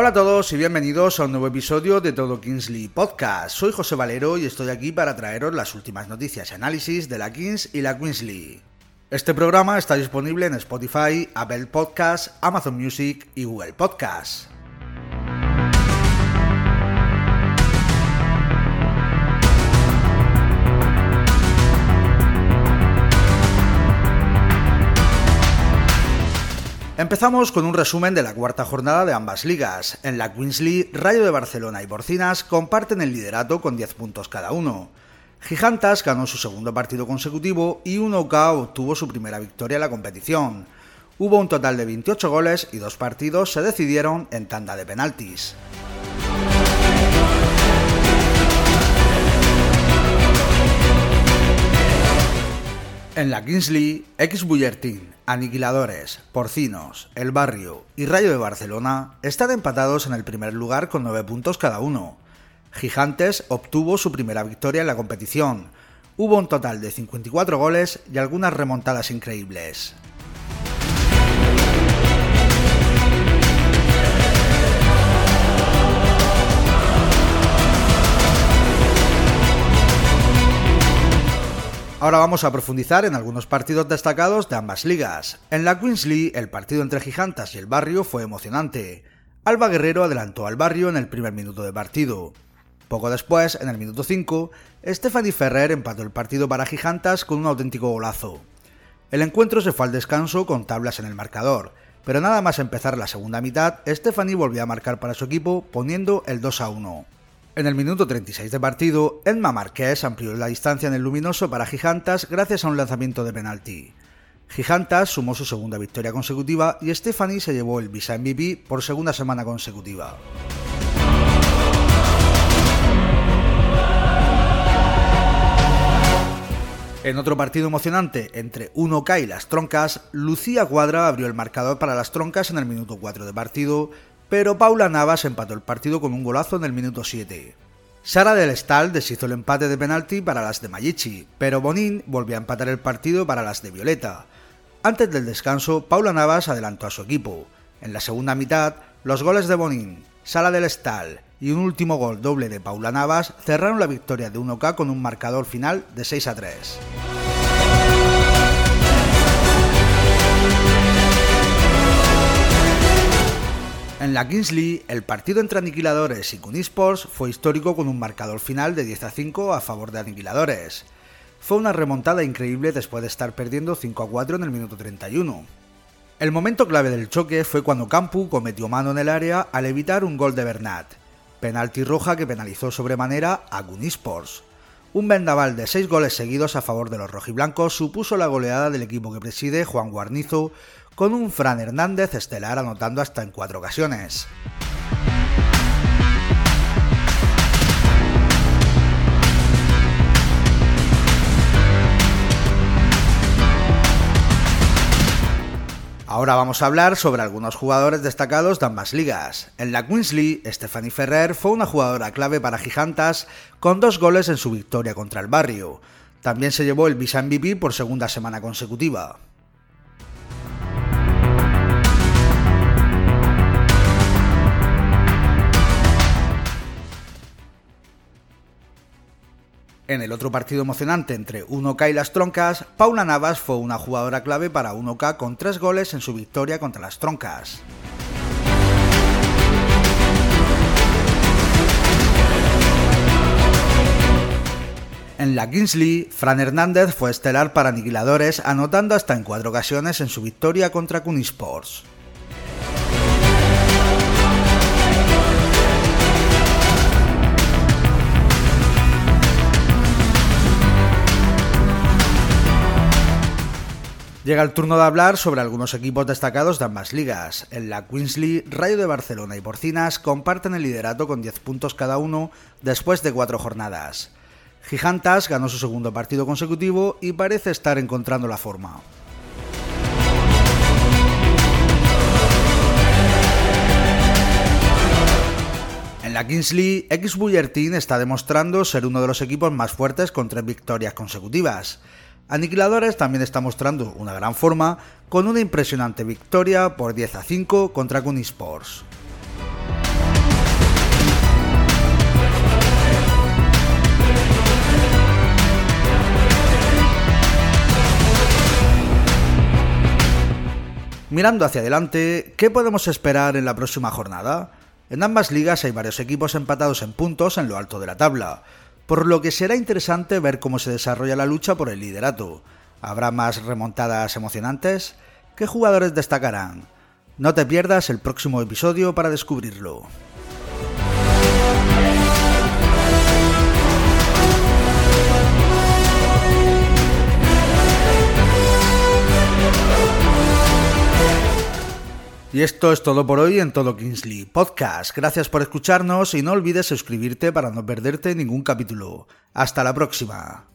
Hola a todos y bienvenidos a un nuevo episodio de Todo Kingsley Podcast. Soy José Valero y estoy aquí para traeros las últimas noticias y análisis de la Kings y la Queensley. Este programa está disponible en Spotify, Apple Podcasts, Amazon Music y Google Podcasts. Empezamos con un resumen de la cuarta jornada de ambas ligas. En la Queensley, Rayo de Barcelona y Borcinas comparten el liderato con 10 puntos cada uno. Gigantas ganó su segundo partido consecutivo y 1K obtuvo su primera victoria en la competición. Hubo un total de 28 goles y dos partidos se decidieron en tanda de penaltis. En la Kingsley, X Bullertin, Aniquiladores, Porcinos, El Barrio y Rayo de Barcelona están empatados en el primer lugar con 9 puntos cada uno. Gigantes obtuvo su primera victoria en la competición. Hubo un total de 54 goles y algunas remontadas increíbles. Ahora vamos a profundizar en algunos partidos destacados de ambas ligas. En la Queensley, el partido entre Gigantas y el Barrio fue emocionante. Alba Guerrero adelantó al Barrio en el primer minuto de partido. Poco después, en el minuto 5, Stephanie Ferrer empató el partido para Gigantas con un auténtico golazo. El encuentro se fue al descanso con tablas en el marcador, pero nada más empezar la segunda mitad, Stephanie volvió a marcar para su equipo poniendo el 2 a 1. En el minuto 36 de partido, Edma Marqués amplió la distancia en el luminoso para Gigantas gracias a un lanzamiento de penalti. Gigantas sumó su segunda victoria consecutiva y Stephanie se llevó el Visa MVP por segunda semana consecutiva. En otro partido emocionante entre 1K y las Troncas, Lucía Cuadra abrió el marcador para las Troncas en el minuto 4 de partido pero Paula Navas empató el partido con un golazo en el minuto 7. Sara del Estal deshizo el empate de penalti para las de Mayichi, pero Bonín volvió a empatar el partido para las de Violeta. Antes del descanso, Paula Navas adelantó a su equipo. En la segunda mitad, los goles de Bonín, Sara del Estal y un último gol doble de Paula Navas cerraron la victoria de 1K con un marcador final de 6 a 3. En la Kingsley, el partido entre Aniquiladores y Kunisports fue histórico con un marcador final de 10 a 5 a favor de Aniquiladores. Fue una remontada increíble después de estar perdiendo 5 a 4 en el minuto 31. El momento clave del choque fue cuando Campu cometió mano en el área al evitar un gol de Bernat, penalti roja que penalizó sobremanera a Kunisports. Un vendaval de 6 goles seguidos a favor de los rojiblancos supuso la goleada del equipo que preside Juan Guarnizo con un Fran Hernández estelar anotando hasta en cuatro ocasiones. Ahora vamos a hablar sobre algunos jugadores destacados de ambas ligas. En la Queensley, Stephanie Ferrer fue una jugadora clave para Gigantas con dos goles en su victoria contra el Barrio. También se llevó el Visa MVP por segunda semana consecutiva. En el otro partido emocionante entre 1K y las Troncas, Paula Navas fue una jugadora clave para 1K con tres goles en su victoria contra las Troncas. En la Kingsley, Fran Hernández fue estelar para Aniquiladores, anotando hasta en cuatro ocasiones en su victoria contra Cunisports. Llega el turno de hablar sobre algunos equipos destacados de ambas ligas. En la Queensley, Rayo de Barcelona y Porcinas comparten el liderato con 10 puntos cada uno después de cuatro jornadas. Gigantas ganó su segundo partido consecutivo y parece estar encontrando la forma. En la Kingsley, X Bullertin está demostrando ser uno de los equipos más fuertes con tres victorias consecutivas. Aniquiladores también está mostrando una gran forma con una impresionante victoria por 10 a 5 contra Kunisports. Mirando hacia adelante, ¿qué podemos esperar en la próxima jornada? En ambas ligas hay varios equipos empatados en puntos en lo alto de la tabla por lo que será interesante ver cómo se desarrolla la lucha por el liderato. ¿Habrá más remontadas emocionantes? ¿Qué jugadores destacarán? No te pierdas el próximo episodio para descubrirlo. Y esto es todo por hoy en Todo Kingsley Podcast. Gracias por escucharnos y no olvides suscribirte para no perderte ningún capítulo. Hasta la próxima.